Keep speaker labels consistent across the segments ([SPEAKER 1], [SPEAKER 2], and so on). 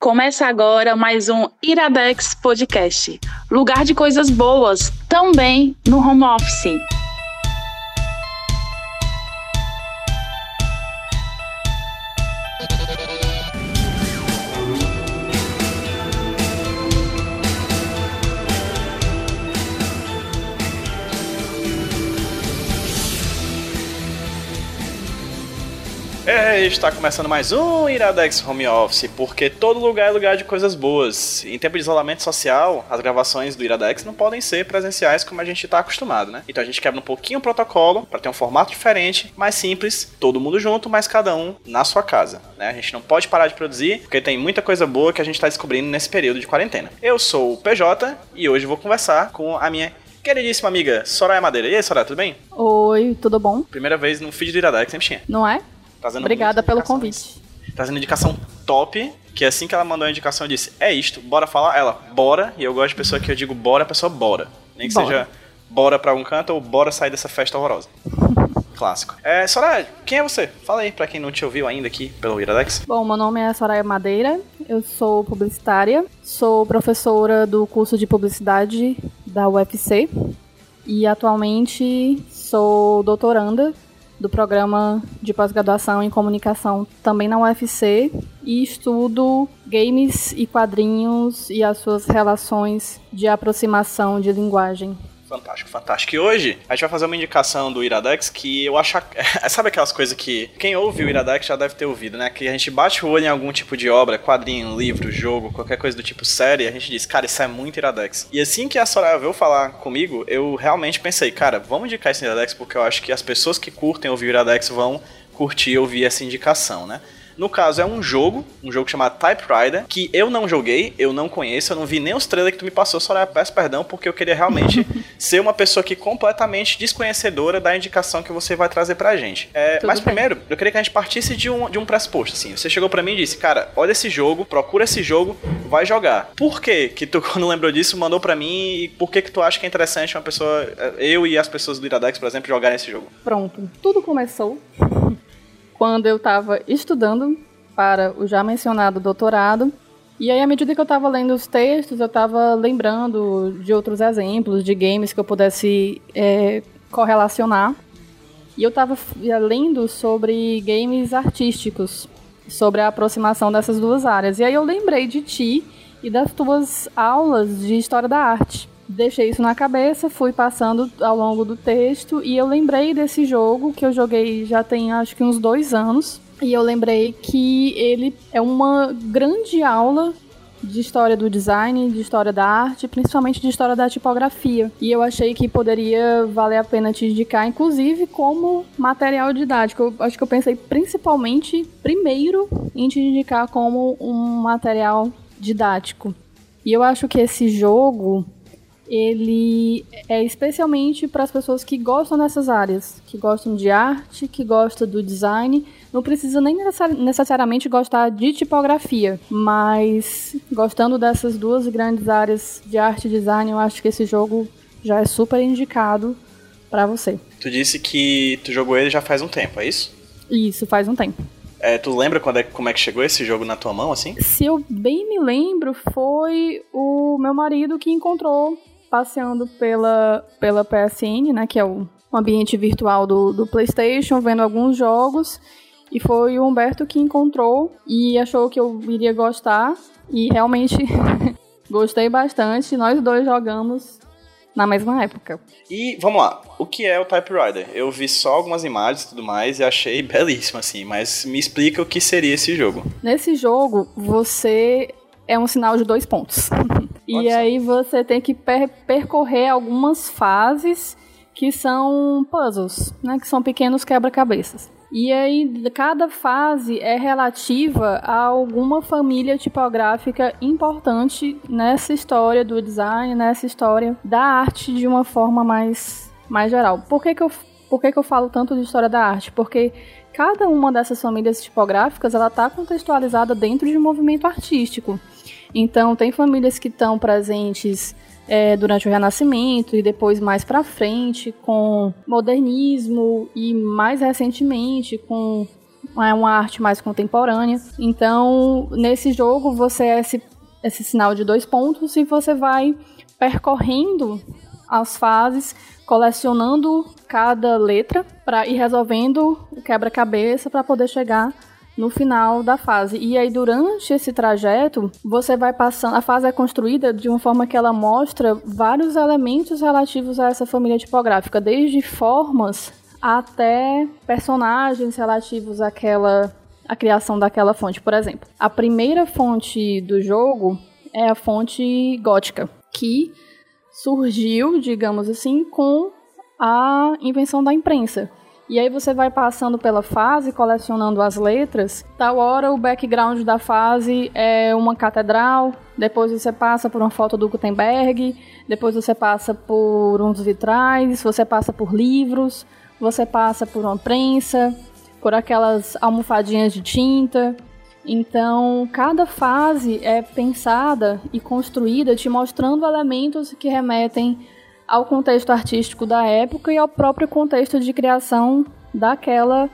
[SPEAKER 1] Começa agora mais um Iradex Podcast. Lugar de coisas boas, também no home office.
[SPEAKER 2] Está começando mais um Iradex Home Office, porque todo lugar é lugar de coisas boas. Em tempo de isolamento social, as gravações do Iradex não podem ser presenciais como a gente está acostumado, né? Então a gente quebra um pouquinho o protocolo para ter um formato diferente, mais simples, todo mundo junto, mas cada um na sua casa, né? A gente não pode parar de produzir, porque tem muita coisa boa que a gente está descobrindo nesse período de quarentena. Eu sou o PJ e hoje vou conversar com a minha queridíssima amiga Soraya Madeira. E aí, Soraya, tudo bem?
[SPEAKER 3] Oi, tudo bom?
[SPEAKER 2] Primeira vez no feed do Iradex, sempre tinha.
[SPEAKER 3] Não é?
[SPEAKER 2] Trazendo
[SPEAKER 3] Obrigada pelo convite.
[SPEAKER 2] Trazendo indicação top, que assim que ela mandou a indicação eu disse, é isto, bora falar? Ela, bora, e eu gosto de pessoa que eu digo bora, a pessoa bora. Nem que
[SPEAKER 3] Bora.
[SPEAKER 2] seja bora pra algum canto ou bora sair dessa festa horrorosa. Clássico. É, Soraya, quem é você? Fala aí pra quem não te ouviu ainda aqui pelo Iradex.
[SPEAKER 3] Bom, meu nome é Soraya Madeira, eu sou publicitária, sou professora do curso de publicidade da UFC e atualmente sou doutoranda do programa de pós-graduação em comunicação também na UFC e estudo games e quadrinhos e as suas relações de aproximação de linguagem.
[SPEAKER 2] Fantástico, fantástico. E hoje a gente vai fazer uma indicação do Iradex que eu acho. Sabe aquelas coisas que quem ouve o Iradex já deve ter ouvido, né? Que a gente bate o olho em algum tipo de obra, quadrinho, livro, jogo, qualquer coisa do tipo série, a gente diz, cara, isso é muito Iradex. E assim que a Soraya veio falar comigo, eu realmente pensei, cara, vamos indicar esse Iradex porque eu acho que as pessoas que curtem ouvir o Iradex vão curtir ouvir essa indicação, né? No caso, é um jogo, um jogo chamado Typewriter, que eu não joguei, eu não conheço, eu não vi nem os trailers que tu me passou, Soraya, peço perdão, porque eu queria realmente ser uma pessoa aqui completamente desconhecedora da indicação que você vai trazer pra gente. É, mas
[SPEAKER 3] bem.
[SPEAKER 2] primeiro, eu queria que a gente partisse de um, de um pressuposto, assim. Você chegou pra mim e disse, cara, olha esse jogo, procura esse jogo, vai jogar. Por que que tu, quando lembrou disso, mandou pra mim e por que que tu acha que é interessante uma pessoa, eu e as pessoas do Iradex, por exemplo, jogarem esse jogo?
[SPEAKER 3] Pronto, tudo começou quando eu estava estudando para o já mencionado doutorado. E aí, à medida que eu estava lendo os textos, eu estava lembrando de outros exemplos de games que eu pudesse é, correlacionar. E eu estava lendo sobre games artísticos, sobre a aproximação dessas duas áreas. E aí eu lembrei de ti e das tuas aulas de História da Arte. Deixei isso na cabeça, fui passando ao longo do texto e eu lembrei desse jogo que eu joguei já tem acho que uns dois anos. E eu lembrei que ele é uma grande aula de história do design, de história da arte, principalmente de história da tipografia. E eu achei que poderia valer a pena te indicar, inclusive como material didático. Eu acho que eu pensei principalmente, primeiro, em te indicar como um material didático. E eu acho que esse jogo ele é especialmente para as pessoas que gostam dessas áreas, que gostam de arte, que gostam do design. Não precisa nem necessari- necessariamente gostar de tipografia, mas gostando dessas duas grandes áreas de arte e design, eu acho que esse jogo já é super indicado para você.
[SPEAKER 2] Tu disse que tu jogou ele já faz um tempo, é isso?
[SPEAKER 3] Isso faz um tempo.
[SPEAKER 2] É, tu lembra quando é, como é que chegou esse jogo na tua mão, assim?
[SPEAKER 3] Se eu bem me lembro, foi o meu marido que encontrou passeando pela, pela PSN, né, que é o ambiente virtual do, do PlayStation, vendo alguns jogos. E foi o Humberto que encontrou e achou que eu iria gostar. E realmente gostei bastante. Nós dois jogamos na mesma época.
[SPEAKER 2] E vamos lá, o que é o Typewriter? Eu vi só algumas imagens e tudo mais e achei belíssimo, assim, mas me explica o que seria esse jogo.
[SPEAKER 3] Nesse jogo, você é um sinal de dois pontos. e aí você tem que per- percorrer algumas fases que são puzzles, né? Que são pequenos quebra-cabeças. E aí, cada fase é relativa a alguma família tipográfica importante nessa história do design, nessa história da arte de uma forma mais, mais geral. Por que, que, eu, por que, que eu falo tanto de história da arte? Porque cada uma dessas famílias tipográficas ela está contextualizada dentro de um movimento artístico. Então, tem famílias que estão presentes é, durante o Renascimento e depois mais para frente com modernismo e mais recentemente com é uma arte mais contemporânea. Então, nesse jogo, você é esse, esse sinal de dois pontos e você vai percorrendo as fases, colecionando cada letra para ir resolvendo o quebra-cabeça para poder chegar no final da fase. E aí, durante esse trajeto, você vai passando. A fase é construída de uma forma que ela mostra vários elementos relativos a essa família tipográfica, desde formas até personagens relativos àquela a criação daquela fonte, por exemplo. A primeira fonte do jogo é a fonte gótica, que surgiu, digamos assim, com a invenção da imprensa. E aí você vai passando pela fase, colecionando as letras. Tal hora o background da fase é uma catedral, depois você passa por uma foto do Gutenberg, depois você passa por uns vitrais, você passa por livros, você passa por uma prensa, por aquelas almofadinhas de tinta. Então, cada fase é pensada e construída te mostrando elementos que remetem ao contexto artístico da época e ao próprio contexto de criação daquela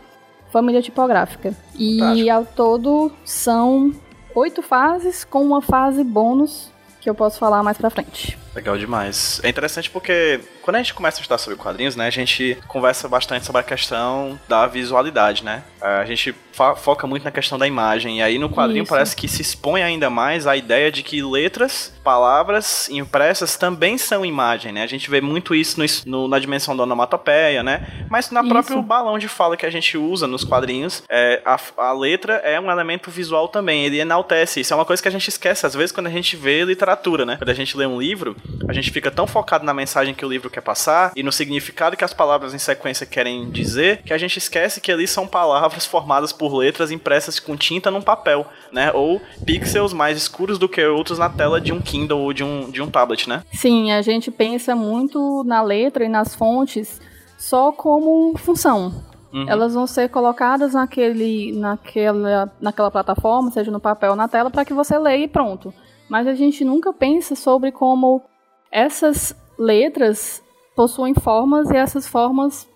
[SPEAKER 3] família tipográfica. E Fantástico. ao todo são oito fases com uma fase bônus que eu posso falar mais pra frente.
[SPEAKER 2] Legal demais. É interessante porque quando a gente começa a estudar sobre quadrinhos, né, a gente conversa bastante sobre a questão da visualidade, né? A gente foca muito na questão da imagem. E aí no quadrinho Isso. parece que se expõe ainda mais a ideia de que letras, palavras impressas também são imagem, né? A gente vê muito isso no, no, na dimensão da onomatopeia, né? Mas na próprio balão de fala que a gente usa nos quadrinhos, é, a, a letra é um elemento visual também. Ele enaltece. Isso é uma coisa que a gente esquece às vezes quando a gente vê literatura, né? Quando a gente lê um livro, a gente fica tão focado na mensagem que o livro quer passar e no significado que as palavras em sequência querem dizer que a gente esquece que ali são palavras formadas por letras impressas com tinta num papel, né? Ou pixels mais escuros do que outros na tela de um Kindle ou de um, de um tablet, né?
[SPEAKER 3] Sim, a gente pensa muito na letra e nas fontes só como função. Uhum. Elas vão ser colocadas naquele, naquela, naquela plataforma, seja no papel ou na tela, para que você leia e pronto. Mas a gente nunca pensa sobre como essas letras possuem formas e essas formas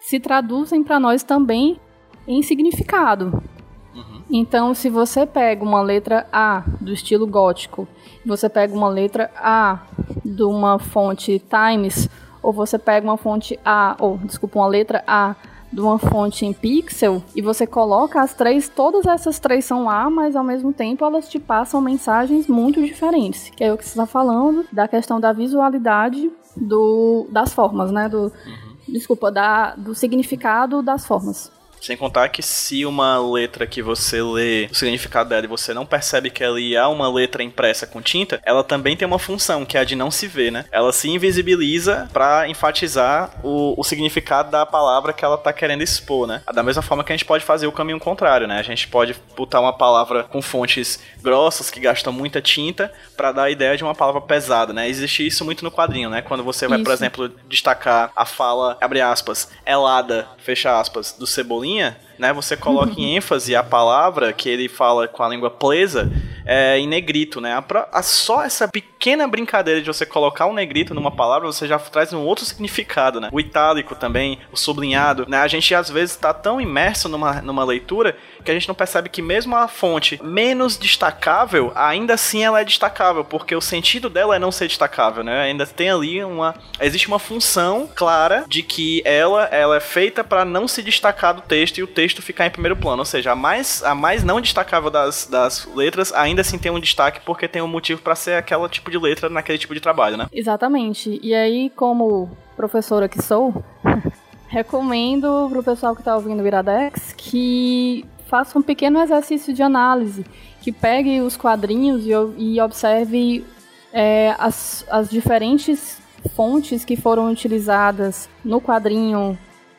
[SPEAKER 3] se traduzem para nós também em significado. Uhum. Então, se você pega uma letra A do estilo gótico, você pega uma letra A de uma fonte Times, ou você pega uma fonte A, ou desculpa, uma letra A de uma fonte em pixel e você coloca as três, todas essas três são A, mas ao mesmo tempo elas te passam mensagens muito diferentes. Que é o que você está falando da questão da visualidade do, das formas, né? Do, uhum. Desculpa, da, do significado das formas.
[SPEAKER 2] Sem contar que se uma letra que você lê o significado dela e você não percebe que ali há uma letra impressa com tinta, ela também tem uma função, que é a de não se ver, né? Ela se invisibiliza para enfatizar o, o significado da palavra que ela tá querendo expor, né? Da mesma forma que a gente pode fazer o caminho contrário, né? A gente pode botar uma palavra com fontes grossas que gastam muita tinta para dar a ideia de uma palavra pesada, né? Existe isso muito no quadrinho, né? Quando você vai, isso. por exemplo, destacar a fala, abre aspas, helada, fecha aspas, do Cebolinha, né? Você coloca em ênfase a palavra que ele fala com a língua presa é, em negrito, né? A, a, só essa pequena brincadeira de você colocar um negrito numa palavra, você já traz um outro significado, né? O itálico também, o sublinhado, né? A gente às vezes está tão imerso numa, numa leitura que a gente não percebe que mesmo a fonte menos destacável, ainda assim ela é destacável, porque o sentido dela é não ser destacável, né? Ainda tem ali uma existe uma função clara de que ela ela é feita para não se destacar do texto e o texto ficar em primeiro plano, ou seja, a mais a mais não destacável das, das letras ainda assim tem um destaque porque tem um motivo para ser aquela tipo de letra naquele tipo de trabalho, né?
[SPEAKER 3] Exatamente. E aí como professora que sou, recomendo pro pessoal que tá ouvindo o Iradex que faça um pequeno exercício de análise, que pegue os quadrinhos e, e observe é, as, as diferentes fontes que foram utilizadas no quadrinho,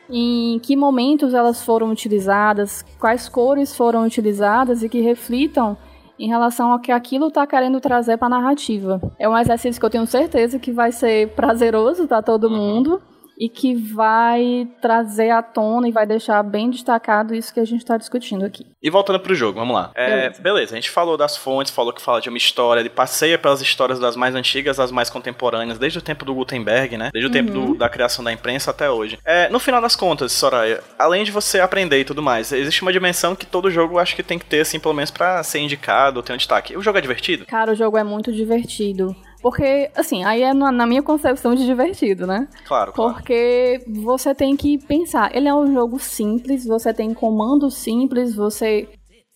[SPEAKER 3] em que momentos elas foram utilizadas, quais cores foram utilizadas e que reflitam em relação ao que aquilo está querendo trazer para a narrativa. É um exercício que eu tenho certeza que vai ser prazeroso para todo mundo e que vai trazer à tona e vai deixar bem destacado isso que a gente está discutindo aqui.
[SPEAKER 2] E voltando pro jogo, vamos lá. É, beleza. beleza. a gente falou das fontes, falou que fala de uma história, ele passeia pelas histórias das mais antigas às mais contemporâneas, desde o tempo do Gutenberg, né? Desde o uhum. tempo do, da criação da imprensa até hoje. É, no final das contas, Soraya, além de você aprender e tudo mais, existe uma dimensão que todo jogo acho que tem que ter, assim, pelo menos pra ser indicado, ter um destaque. O jogo é divertido?
[SPEAKER 3] Cara, o jogo é muito divertido. Porque, assim, aí é na minha concepção de divertido, né?
[SPEAKER 2] Claro, claro.
[SPEAKER 3] Porque você tem que pensar. Ele é um jogo simples, você tem comandos simples, você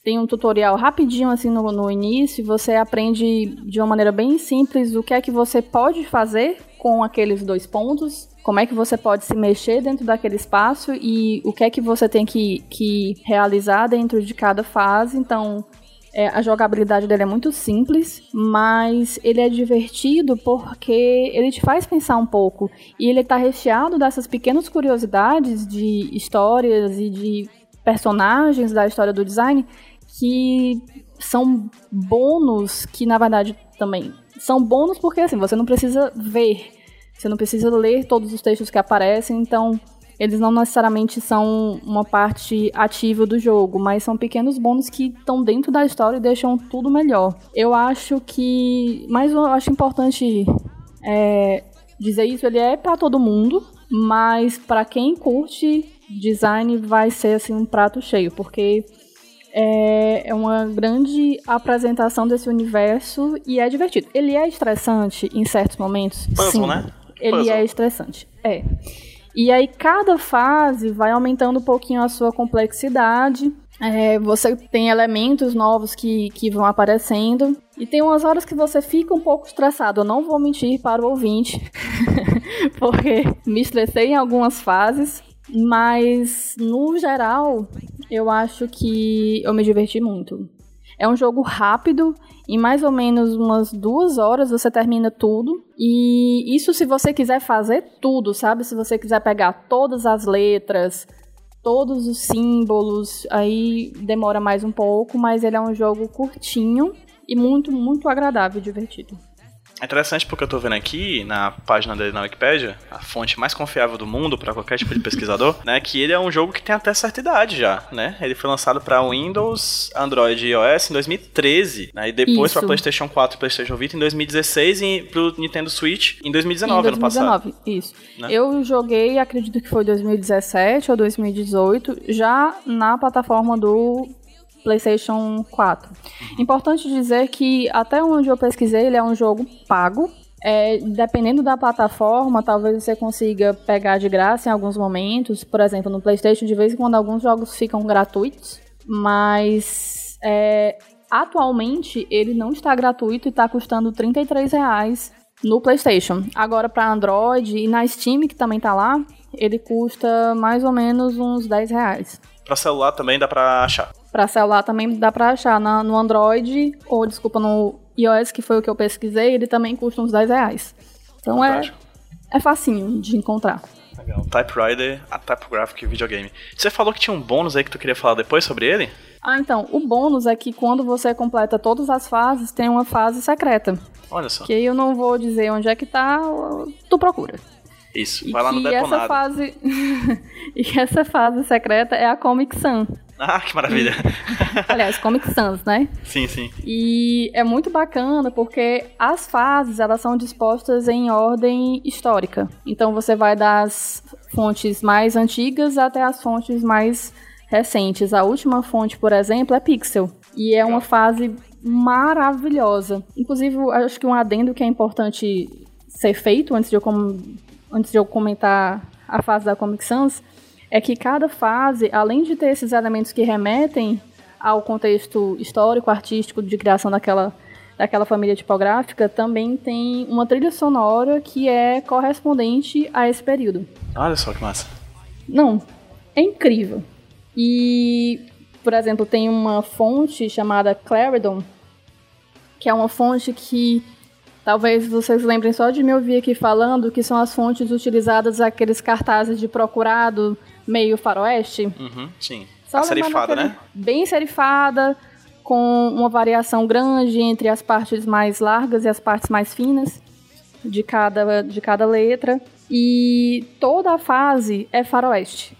[SPEAKER 3] tem um tutorial rapidinho assim no, no início, você aprende de uma maneira bem simples o que é que você pode fazer com aqueles dois pontos, como é que você pode se mexer dentro daquele espaço e o que é que você tem que, que realizar dentro de cada fase. Então, é, a jogabilidade dele é muito simples, mas ele é divertido porque ele te faz pensar um pouco. E ele está recheado dessas pequenas curiosidades de histórias e de personagens da história do design que são bônus que, na verdade, também são bônus porque assim, você não precisa ver, você não precisa ler todos os textos que aparecem, então eles não necessariamente são uma parte ativa do jogo, mas são pequenos bônus que estão dentro da história e deixam tudo melhor. Eu acho que, mas eu acho importante é, dizer isso, ele é para todo mundo, mas para quem curte design vai ser assim um prato cheio, porque é, é uma grande apresentação desse universo e é divertido. Ele é estressante em certos momentos,
[SPEAKER 2] Puzzle,
[SPEAKER 3] sim.
[SPEAKER 2] Né?
[SPEAKER 3] Ele é estressante, é. E aí cada fase vai aumentando um pouquinho a sua complexidade. É, você tem elementos novos que, que vão aparecendo. E tem umas horas que você fica um pouco estressado. Eu não vou mentir para o ouvinte, porque me estressei em algumas fases. Mas, no geral, eu acho que eu me diverti muito. É um jogo rápido, em mais ou menos umas duas horas você termina tudo. E isso se você quiser fazer tudo, sabe? Se você quiser pegar todas as letras, todos os símbolos, aí demora mais um pouco, mas ele é um jogo curtinho e muito, muito agradável e divertido.
[SPEAKER 2] É interessante porque eu tô vendo aqui na página dele na Wikipedia, a fonte mais confiável do mundo para qualquer tipo de pesquisador, né, que ele é um jogo que tem até certa idade já, né? Ele foi lançado para Windows, Android e iOS em 2013, né, e depois para PlayStation 4 e PlayStation Vita em 2016 e pro Nintendo Switch em 2019, em 2019 ano passado.
[SPEAKER 3] Isso. Né? Eu joguei, acredito que foi 2017 ou 2018, já na plataforma do PlayStation 4. Importante dizer que até onde eu pesquisei, ele é um jogo pago. É, dependendo da plataforma, talvez você consiga pegar de graça em alguns momentos. Por exemplo, no PlayStation, de vez em quando alguns jogos ficam gratuitos, mas é, atualmente ele não está gratuito e está custando R$ reais no PlayStation. Agora para Android e na Steam, que também está lá, ele custa mais ou menos uns 10 reais.
[SPEAKER 2] Para celular também dá para achar.
[SPEAKER 3] Para celular também dá para achar na, no Android, ou desculpa, no iOS, que foi o que eu pesquisei, ele também custa uns 10 reais. Então é, é facinho de encontrar.
[SPEAKER 2] Legal. Typewriter, a Typographic Videogame. Você falou que tinha um bônus aí que tu queria falar depois sobre ele?
[SPEAKER 3] Ah, então, o bônus é que quando você completa todas as fases, tem uma fase secreta.
[SPEAKER 2] Olha só.
[SPEAKER 3] Que eu não vou dizer onde é que tá, tu procura.
[SPEAKER 2] Isso, e vai lá no detonado.
[SPEAKER 3] Essa fase... e essa fase secreta é a Comic Sun.
[SPEAKER 2] Ah, que maravilha.
[SPEAKER 3] Aliás, Comic Sans, né?
[SPEAKER 2] Sim, sim.
[SPEAKER 3] E é muito bacana porque as fases, elas são dispostas em ordem histórica. Então você vai das fontes mais antigas até as fontes mais recentes. A última fonte, por exemplo, é Pixel. E é uma fase maravilhosa. Inclusive, acho que um adendo que é importante ser feito antes de eu, com... antes de eu comentar a fase da Comic Sans é que cada fase, além de ter esses elementos que remetem ao contexto histórico, artístico de criação daquela, daquela família tipográfica, também tem uma trilha sonora que é correspondente a esse período.
[SPEAKER 2] Olha só que massa.
[SPEAKER 3] Não, é incrível. E, por exemplo, tem uma fonte chamada Claridon, que é uma fonte que Talvez vocês lembrem só de me ouvir aqui falando que são as fontes utilizadas aqueles cartazes de procurado meio faroeste.
[SPEAKER 2] Uhum, sim. Só serifada, né?
[SPEAKER 3] Bem serifada, com uma variação grande entre as partes mais largas e as partes mais finas de cada, de cada letra. E toda a fase é faroeste.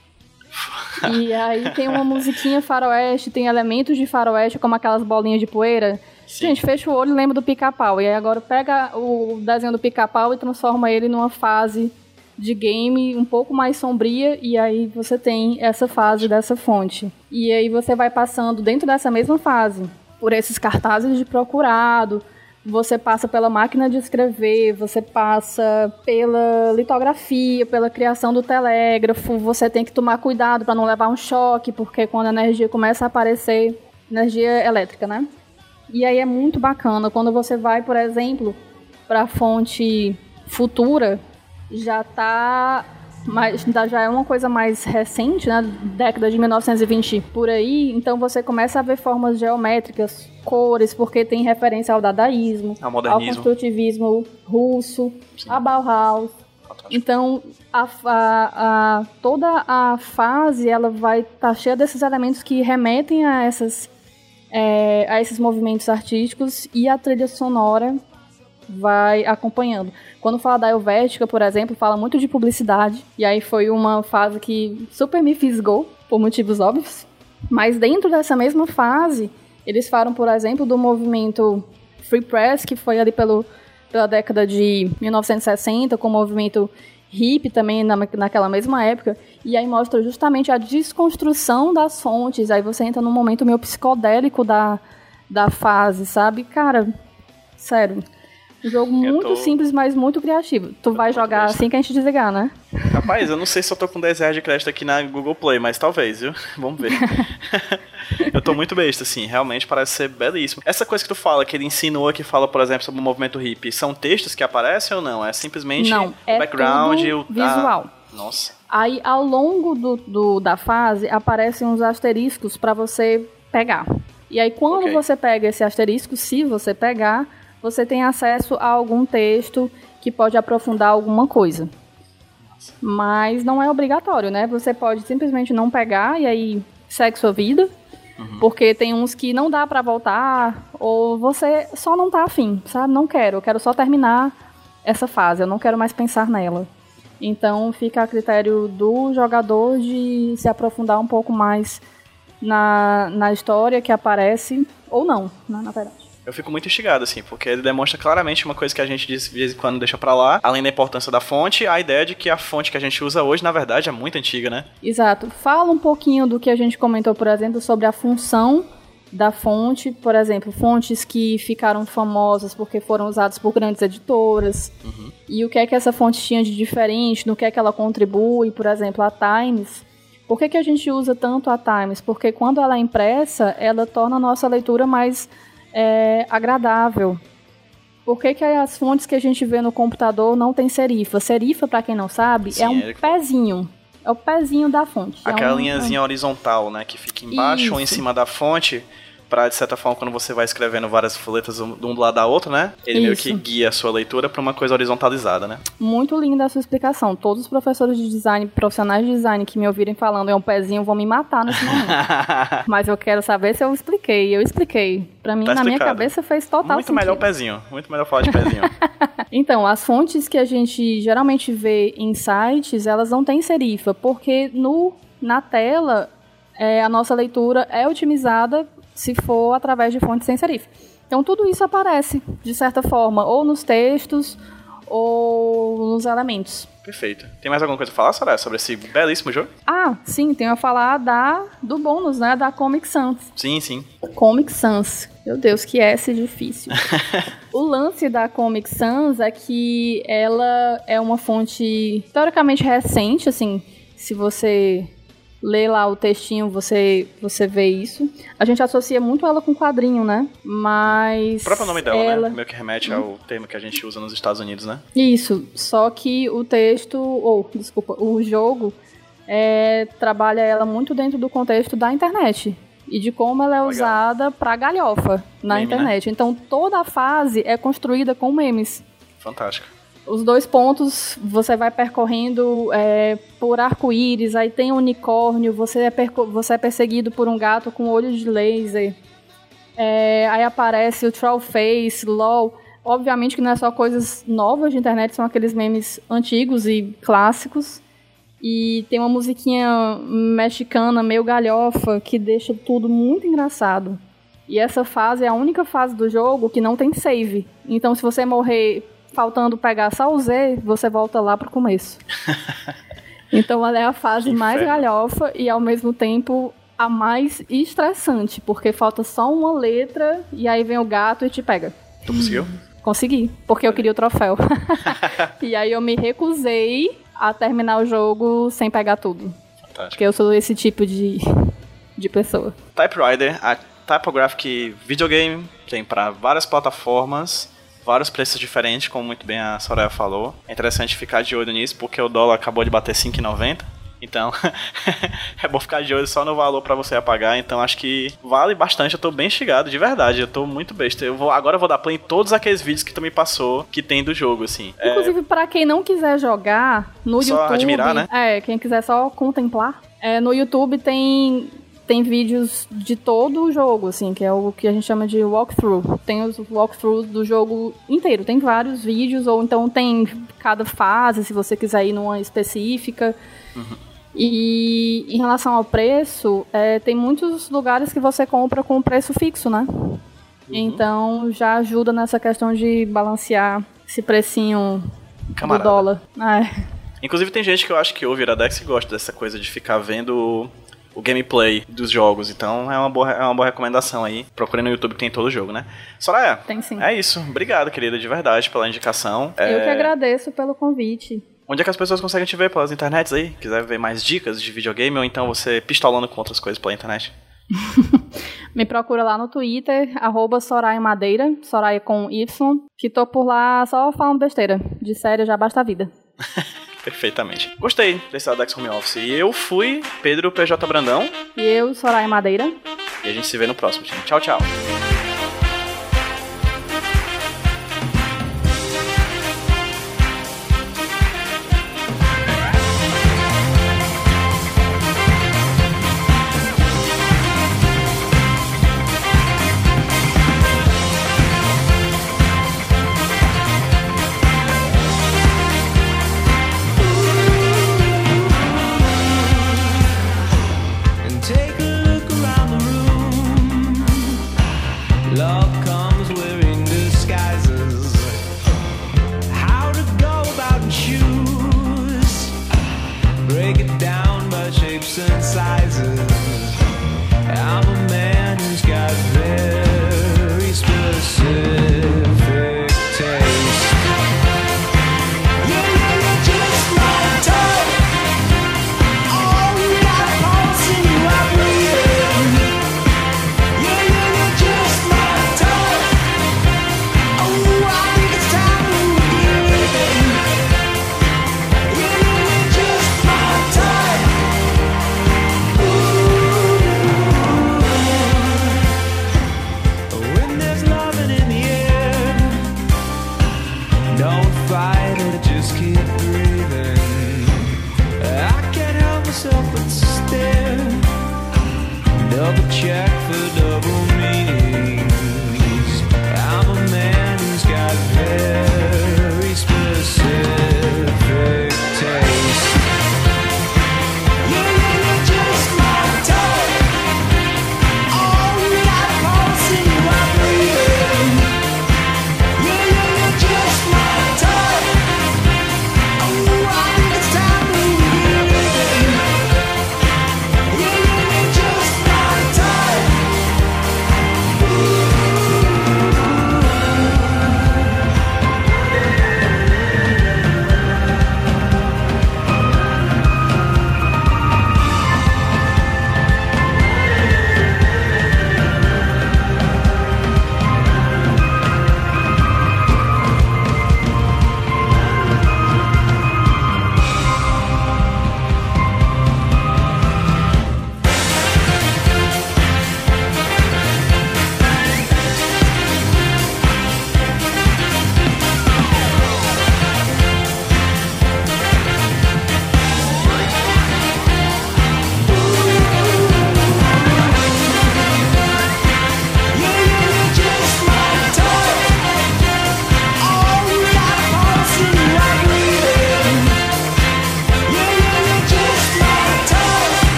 [SPEAKER 3] e aí tem uma musiquinha faroeste, tem elementos de faroeste, como aquelas bolinhas de poeira. Sim. Gente, fecha o olho e lembra do pica-pau. E aí agora pega o desenho do pica-pau e transforma ele numa fase de game um pouco mais sombria e aí você tem essa fase dessa fonte. E aí você vai passando dentro dessa mesma fase por esses cartazes de procurado, você passa pela máquina de escrever, você passa pela litografia, pela criação do telégrafo, você tem que tomar cuidado para não levar um choque, porque quando a energia começa a aparecer, energia elétrica, né? E aí é muito bacana quando você vai, por exemplo, para a fonte futura, já tá mas já é uma coisa mais recente, né, década de 1920 por aí, então você começa a ver formas geométricas, cores, porque tem referência ao dadaísmo,
[SPEAKER 2] ao,
[SPEAKER 3] ao construtivismo russo, Sim. a Bauhaus. Então, a, a, a, toda a fase ela vai estar tá cheia desses elementos que remetem a essas é, a esses movimentos artísticos e a trilha sonora vai acompanhando. Quando fala da Helvética, por exemplo, fala muito de publicidade, e aí foi uma fase que super me fisgou, por motivos óbvios. Mas dentro dessa mesma fase, eles falam, por exemplo, do movimento Free Press, que foi ali pelo, pela década de 1960, com o movimento hip também na, naquela mesma época, e aí mostra justamente a desconstrução das fontes, aí você entra num momento meio psicodélico da, da fase, sabe? Cara, sério, um jogo muito tô... simples, mas muito criativo. Tu vai jogar assim que a gente desligar, né?
[SPEAKER 2] Rapaz, eu não sei se eu tô com 10 reais de crédito aqui na Google Play, mas talvez, viu? Vamos ver. eu tô muito besta, assim, realmente parece ser belíssimo. Essa coisa que tu fala, que ele insinua que fala, por exemplo, sobre o movimento hippie, são textos que aparecem ou não? É simplesmente
[SPEAKER 3] não, é o background e o visual.
[SPEAKER 2] Ah, nossa.
[SPEAKER 3] Aí, ao longo do, do da fase, aparecem uns asteriscos para você pegar. E aí, quando okay. você pega esse asterisco, se você pegar, você tem acesso a algum texto que pode aprofundar alguma coisa. Mas não é obrigatório, né? Você pode simplesmente não pegar e aí segue sua vida. Uhum. Porque tem uns que não dá para voltar, ou você só não tá afim, sabe? Não quero, eu quero só terminar essa fase, eu não quero mais pensar nela. Então fica a critério do jogador de se aprofundar um pouco mais na, na história que aparece, ou não, né, na verdade
[SPEAKER 2] eu fico muito instigado, assim, porque ele demonstra claramente uma coisa que a gente de vez em quando deixa pra lá, além da importância da fonte, a ideia de que a fonte que a gente usa hoje, na verdade, é muito antiga, né?
[SPEAKER 3] Exato. Fala um pouquinho do que a gente comentou, por exemplo, sobre a função da fonte, por exemplo, fontes que ficaram famosas porque foram usadas por grandes editoras, uhum. e o que é que essa fonte tinha de diferente, no que é que ela contribui, por exemplo, a Times. Por que, que a gente usa tanto a Times? Porque quando ela é impressa, ela torna a nossa leitura mais é, agradável. Por que, que as fontes que a gente vê no computador não tem serifa? Serifa, para quem não sabe, Sim, é um é... pezinho. É o pezinho da fonte.
[SPEAKER 2] Aquela
[SPEAKER 3] é um,
[SPEAKER 2] linhazinha é horizontal, né? Que fica embaixo Isso. ou em cima da fonte para de certa forma, quando você vai escrevendo várias folhetas de um lado da outra, né? Ele Isso. meio que guia a sua leitura para uma coisa horizontalizada, né?
[SPEAKER 3] Muito linda a sua explicação. Todos os professores de design, profissionais de design que me ouvirem falando é um pezinho vão me matar nesse momento. Mas eu quero saber se eu expliquei. Eu expliquei. Para mim, tá na minha cabeça, fez total
[SPEAKER 2] Muito
[SPEAKER 3] sentido.
[SPEAKER 2] melhor o pezinho. Muito melhor falar de pezinho.
[SPEAKER 3] então, as fontes que a gente geralmente vê em sites, elas não têm serifa, porque no, na tela é, a nossa leitura é otimizada se for através de fontes sem serif. Então tudo isso aparece, de certa forma, ou nos textos ou nos elementos.
[SPEAKER 2] Perfeito. Tem mais alguma coisa a falar, Soraya, sobre esse belíssimo jogo?
[SPEAKER 3] Ah, sim, tenho a falar da, do bônus, né, da Comic Sans.
[SPEAKER 2] Sim, sim.
[SPEAKER 3] Comic Sans. Meu Deus, que S difícil. o lance da Comic Sans é que ela é uma fonte teoricamente recente, assim, se você lê lá o textinho, você, você vê isso. A gente associa muito ela com quadrinho, né? Mas.
[SPEAKER 2] O próprio nome dela, né? ela... né? Meio que remete ao termo que a gente usa nos Estados Unidos, né?
[SPEAKER 3] Isso. Só que o texto, ou, desculpa, o jogo é, trabalha ela muito dentro do contexto da internet. E de como ela é Legal. usada pra galhofa na Meme, né? internet. Né? Então toda a fase é construída com memes.
[SPEAKER 2] Fantástico
[SPEAKER 3] os dois pontos você vai percorrendo é, por arco-íris, aí tem um unicórnio, você é, você é perseguido por um gato com olhos de laser. É, aí aparece o Troll Face, LOL. Obviamente que não é só coisas novas de internet, são aqueles memes antigos e clássicos. E tem uma musiquinha mexicana meio galhofa que deixa tudo muito engraçado. E essa fase é a única fase do jogo que não tem save. Então se você morrer faltando pegar só o Z, você volta lá pro começo. então ela é a fase mais galhofa e ao mesmo tempo a mais estressante, porque falta só uma letra e aí vem o gato e te pega.
[SPEAKER 2] Tu conseguiu?
[SPEAKER 3] Consegui, porque eu queria o troféu. e aí eu me recusei a terminar o jogo sem pegar tudo. Fantástico. Porque eu sou esse tipo de, de pessoa.
[SPEAKER 2] Typewriter, a Typographic videogame, tem para várias plataformas, vários preços diferentes, como muito bem a Soraya falou. É interessante ficar de olho nisso, porque o dólar acabou de bater 5,90. Então, é bom ficar de olho só no valor para você apagar. Então, acho que vale bastante. Eu tô bem chegado, de verdade. Eu tô muito besta. Eu vou, agora eu vou dar play em todos aqueles vídeos que tu me passou que tem do jogo, assim.
[SPEAKER 3] É Inclusive, é... para quem não quiser jogar no só YouTube.
[SPEAKER 2] admirar, né?
[SPEAKER 3] É, quem quiser só contemplar. É, no YouTube tem tem vídeos de todo o jogo, assim, que é o que a gente chama de walkthrough. Tem os walkthroughs do jogo inteiro, tem vários vídeos, ou então tem cada fase, se você quiser ir numa específica. Uhum. E em relação ao preço, é, tem muitos lugares que você compra com preço fixo, né? Uhum. Então já ajuda nessa questão de balancear esse precinho Camarada. do dólar. É.
[SPEAKER 2] Inclusive tem gente que eu acho que ouve Iradex e gosta dessa coisa de ficar vendo o gameplay dos jogos. Então é uma boa, é uma boa recomendação aí. Procure no YouTube que tem todo o jogo, né? Soraya.
[SPEAKER 3] Tem sim.
[SPEAKER 2] É isso. Obrigado, querida, de verdade, pela indicação.
[SPEAKER 3] Eu
[SPEAKER 2] é...
[SPEAKER 3] que agradeço pelo convite.
[SPEAKER 2] Onde é que as pessoas conseguem te ver pelas internets aí? Quiser ver mais dicas de videogame ou então você pistolando com outras coisas pela internet?
[SPEAKER 3] Me procura lá no Twitter, arroba Soraya Madeira, Soraya com Y, que tô por lá só falando besteira. De sério, já basta a vida.
[SPEAKER 2] Perfeitamente. Gostei desse Alex Home Office. E eu fui Pedro PJ Brandão.
[SPEAKER 3] E eu, Soraya Madeira.
[SPEAKER 2] E a gente se vê no próximo, time. Tchau, tchau.